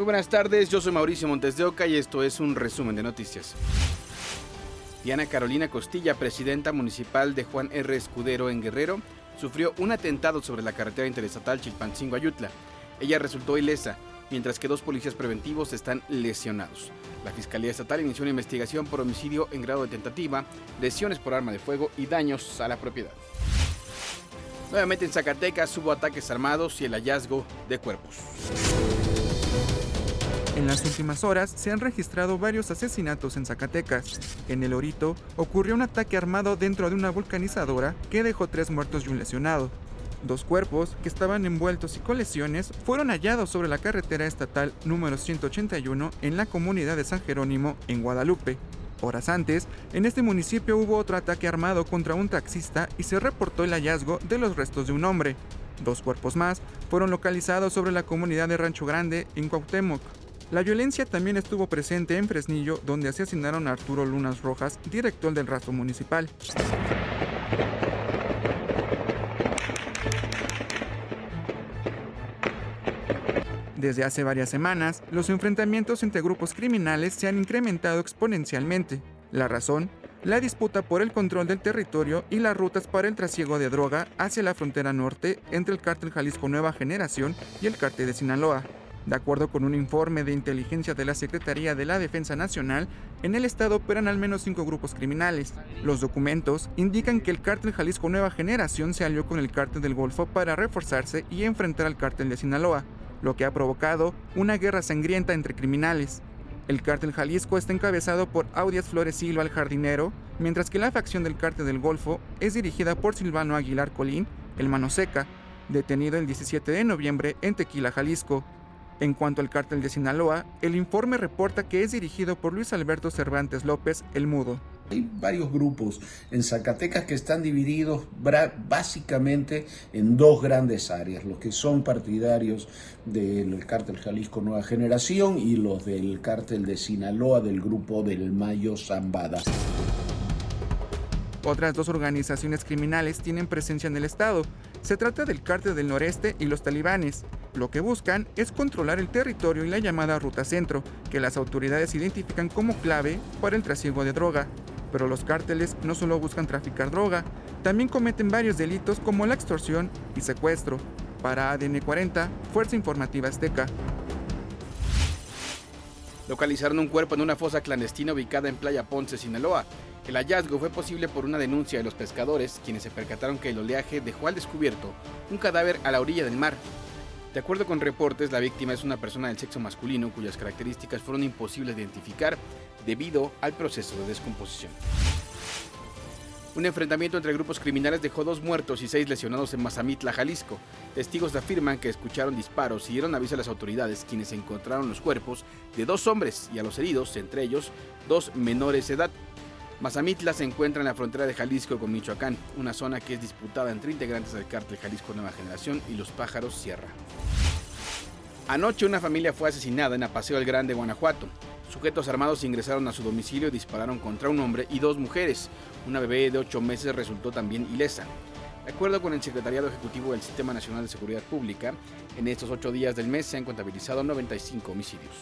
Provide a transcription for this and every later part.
Muy buenas tardes, yo soy Mauricio Montes de Oca y esto es un resumen de noticias. Diana Carolina Costilla, presidenta municipal de Juan R. Escudero en Guerrero, sufrió un atentado sobre la carretera interestatal Chilpancingo-Ayutla. Ella resultó ilesa, mientras que dos policías preventivos están lesionados. La Fiscalía Estatal inició una investigación por homicidio en grado de tentativa, lesiones por arma de fuego y daños a la propiedad. Nuevamente en Zacatecas hubo ataques armados y el hallazgo de cuerpos. En las últimas horas se han registrado varios asesinatos en Zacatecas. En el Orito ocurrió un ataque armado dentro de una vulcanizadora que dejó tres muertos y un lesionado. Dos cuerpos, que estaban envueltos y con lesiones, fueron hallados sobre la carretera estatal número 181 en la comunidad de San Jerónimo, en Guadalupe. Horas antes, en este municipio hubo otro ataque armado contra un taxista y se reportó el hallazgo de los restos de un hombre. Dos cuerpos más fueron localizados sobre la comunidad de Rancho Grande, en Cuauhtémoc. La violencia también estuvo presente en Fresnillo, donde asesinaron a Arturo Lunas Rojas, director del rastro municipal. Desde hace varias semanas, los enfrentamientos entre grupos criminales se han incrementado exponencialmente. La razón, la disputa por el control del territorio y las rutas para el trasiego de droga hacia la frontera norte entre el cártel Jalisco Nueva Generación y el cártel de Sinaloa. De acuerdo con un informe de inteligencia de la Secretaría de la Defensa Nacional, en el estado operan al menos cinco grupos criminales. Los documentos indican que el cártel Jalisco Nueva Generación se alió con el cártel del Golfo para reforzarse y enfrentar al cártel de Sinaloa lo que ha provocado una guerra sangrienta entre criminales. El cártel Jalisco está encabezado por Audias Flores Silva el jardinero, mientras que la facción del cártel del Golfo es dirigida por Silvano Aguilar Colín, el Mano Seca, detenido el 17 de noviembre en Tequila, Jalisco. En cuanto al cártel de Sinaloa, el informe reporta que es dirigido por Luis Alberto Cervantes López, el Mudo. Hay varios grupos en Zacatecas que están divididos básicamente en dos grandes áreas, los que son partidarios del cártel Jalisco Nueva Generación y los del cártel de Sinaloa del grupo del Mayo Zambada. Otras dos organizaciones criminales tienen presencia en el estado. Se trata del cártel del noreste y los talibanes. Lo que buscan es controlar el territorio y la llamada Ruta Centro, que las autoridades identifican como clave para el trasiego de droga. Pero los cárteles no solo buscan traficar droga, también cometen varios delitos como la extorsión y secuestro. Para ADN 40, Fuerza Informativa Azteca. Localizaron un cuerpo en una fosa clandestina ubicada en Playa Ponce, Sinaloa. El hallazgo fue posible por una denuncia de los pescadores, quienes se percataron que el oleaje dejó al descubierto un cadáver a la orilla del mar. De acuerdo con reportes, la víctima es una persona del sexo masculino cuyas características fueron imposibles de identificar debido al proceso de descomposición. Un enfrentamiento entre grupos criminales dejó dos muertos y seis lesionados en Mazamitla, Jalisco. Testigos afirman que escucharon disparos y dieron aviso a las autoridades, quienes encontraron los cuerpos de dos hombres y a los heridos, entre ellos dos menores de edad. Mazamitla se encuentra en la frontera de Jalisco con Michoacán, una zona que es disputada entre integrantes del cártel Jalisco Nueva Generación y los Pájaros Sierra. Anoche una familia fue asesinada en Apaseo del Grande, Guanajuato. Sujetos armados ingresaron a su domicilio y dispararon contra un hombre y dos mujeres. Una bebé de 8 meses resultó también ilesa. De acuerdo con el Secretariado Ejecutivo del Sistema Nacional de Seguridad Pública, en estos ocho días del mes se han contabilizado 95 homicidios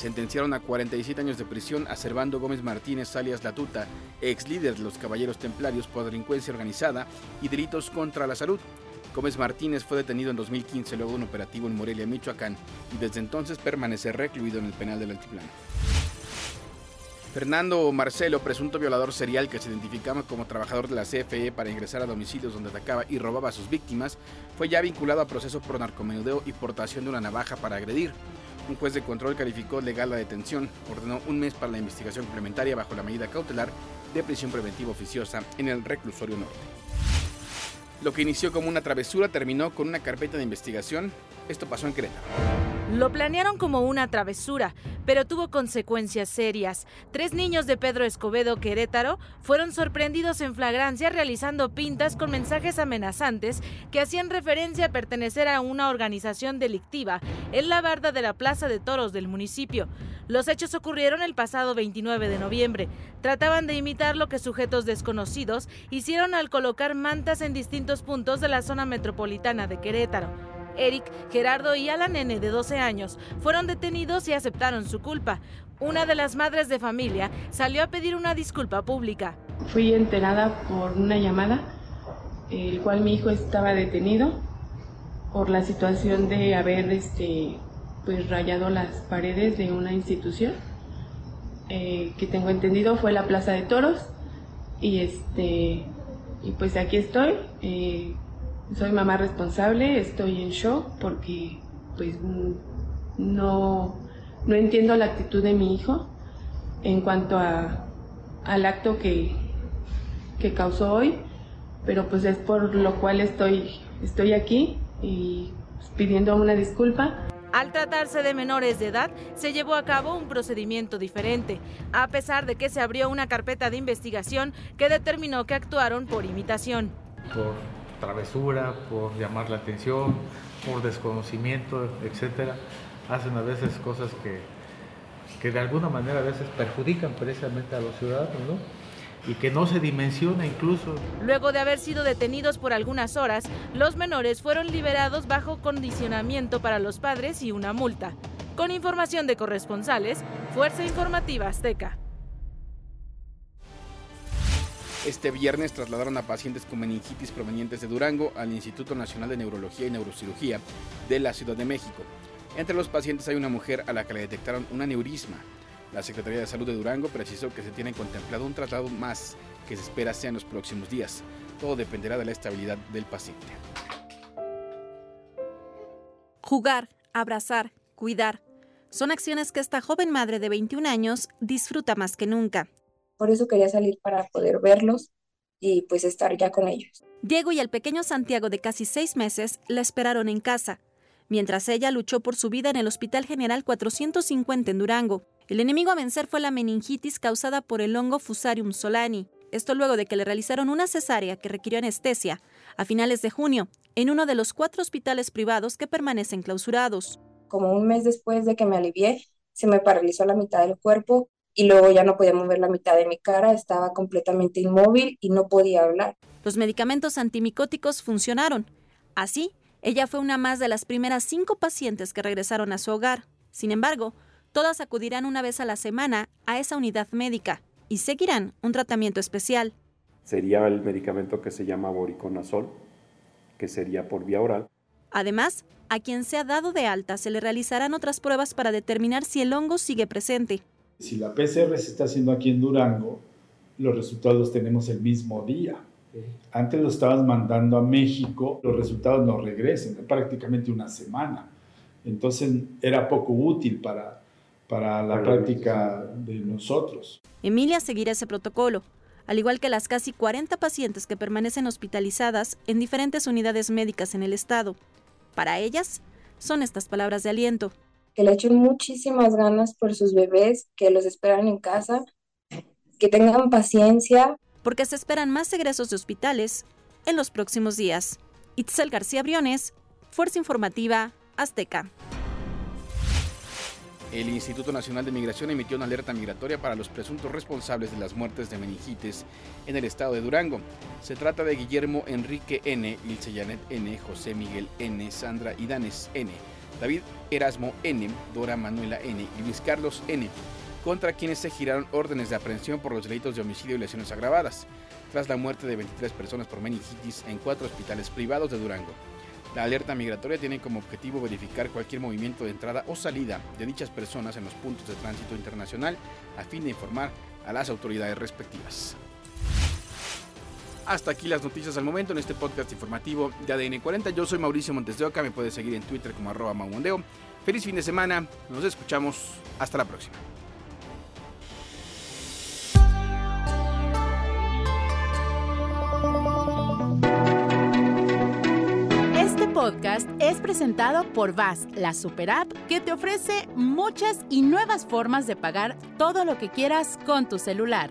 sentenciaron a 47 años de prisión a Servando Gómez Martínez alias Latuta, ex líder de los Caballeros Templarios por delincuencia organizada y delitos contra la salud. Gómez Martínez fue detenido en 2015 luego de un operativo en Morelia, Michoacán, y desde entonces permanece recluido en el penal del Altiplano. Fernando Marcelo, presunto violador serial que se identificaba como trabajador de la CFE para ingresar a domicilios donde atacaba y robaba a sus víctimas, fue ya vinculado a proceso por narcomenudeo y portación de una navaja para agredir. Un juez de control calificó legal la detención, ordenó un mes para la investigación complementaria bajo la medida cautelar de prisión preventiva oficiosa en el reclusorio norte. Lo que inició como una travesura terminó con una carpeta de investigación. Esto pasó en Querétaro. Lo planearon como una travesura, pero tuvo consecuencias serias. Tres niños de Pedro Escobedo, Querétaro, fueron sorprendidos en flagrancia realizando pintas con mensajes amenazantes que hacían referencia a pertenecer a una organización delictiva en la barda de la Plaza de Toros del municipio. Los hechos ocurrieron el pasado 29 de noviembre. Trataban de imitar lo que sujetos desconocidos hicieron al colocar mantas en distintos puntos de la zona metropolitana de Querétaro. Eric, Gerardo y Alan N. de 12 años fueron detenidos y aceptaron su culpa. Una de las madres de familia salió a pedir una disculpa pública. Fui enterada por una llamada, el cual mi hijo estaba detenido por la situación de haber este, pues, rayado las paredes de una institución. Eh, que tengo entendido fue la Plaza de Toros y este y pues aquí estoy eh, soy mamá responsable estoy en shock porque pues no no entiendo la actitud de mi hijo en cuanto a, al acto que, que causó hoy, pero pues es por lo cual estoy, estoy aquí y pidiendo una disculpa. Al tratarse de menores de edad, se llevó a cabo un procedimiento diferente, a pesar de que se abrió una carpeta de investigación que determinó que actuaron por imitación. Por travesura, por llamar la atención, por desconocimiento, etcétera hacen a veces cosas que, que de alguna manera a veces perjudican precisamente a los ciudadanos, ¿no? y que no se dimensiona incluso. Luego de haber sido detenidos por algunas horas, los menores fueron liberados bajo condicionamiento para los padres y una multa. Con información de corresponsales, Fuerza Informativa Azteca. Este viernes trasladaron a pacientes con meningitis provenientes de Durango al Instituto Nacional de Neurología y Neurocirugía de la Ciudad de México. Entre los pacientes hay una mujer a la que le detectaron un aneurisma. La Secretaría de Salud de Durango precisó que se tiene contemplado un traslado más que se espera sea en los próximos días. Todo dependerá de la estabilidad del paciente. Jugar, abrazar, cuidar. Son acciones que esta joven madre de 21 años disfruta más que nunca. Por eso quería salir para poder verlos y pues estar ya con ellos. Diego y el pequeño Santiago de casi seis meses la esperaron en casa mientras ella luchó por su vida en el Hospital General 450 en Durango. El enemigo a vencer fue la meningitis causada por el hongo Fusarium solani. Esto luego de que le realizaron una cesárea que requirió anestesia a finales de junio en uno de los cuatro hospitales privados que permanecen clausurados. Como un mes después de que me alivié, se me paralizó la mitad del cuerpo y luego ya no podía mover la mitad de mi cara, estaba completamente inmóvil y no podía hablar. Los medicamentos antimicóticos funcionaron. Así, ella fue una más de las primeras cinco pacientes que regresaron a su hogar. Sin embargo, todas acudirán una vez a la semana a esa unidad médica y seguirán un tratamiento especial. Sería el medicamento que se llama boriconazol, que sería por vía oral. Además, a quien se ha dado de alta se le realizarán otras pruebas para determinar si el hongo sigue presente. Si la PCR se está haciendo aquí en Durango, los resultados los tenemos el mismo día. Antes lo estabas mandando a México, los resultados no regresen, prácticamente una semana. Entonces era poco útil para, para la práctica de nosotros. Emilia seguirá ese protocolo, al igual que las casi 40 pacientes que permanecen hospitalizadas en diferentes unidades médicas en el estado. Para ellas, son estas palabras de aliento. Que le echen muchísimas ganas por sus bebés, que los esperan en casa, que tengan paciencia, porque se esperan más egresos de hospitales en los próximos días. Itzel García Briones, Fuerza Informativa Azteca. El Instituto Nacional de Migración emitió una alerta migratoria para los presuntos responsables de las muertes de meningitis en el estado de Durango. Se trata de Guillermo Enrique N., Ilse Janet N., José Miguel N., Sandra Idanes N., David Erasmo N., Dora Manuela N. y Luis Carlos N contra quienes se giraron órdenes de aprehensión por los delitos de homicidio y lesiones agravadas, tras la muerte de 23 personas por meningitis en cuatro hospitales privados de Durango. La alerta migratoria tiene como objetivo verificar cualquier movimiento de entrada o salida de dichas personas en los puntos de tránsito internacional a fin de informar a las autoridades respectivas. Hasta aquí las noticias al momento en este podcast informativo de ADN 40. Yo soy Mauricio Montes de Oca, me puedes seguir en Twitter como arroba maumondeo. Feliz fin de semana, nos escuchamos, hasta la próxima. podcast es presentado por VAS, la super app que te ofrece muchas y nuevas formas de pagar todo lo que quieras con tu celular.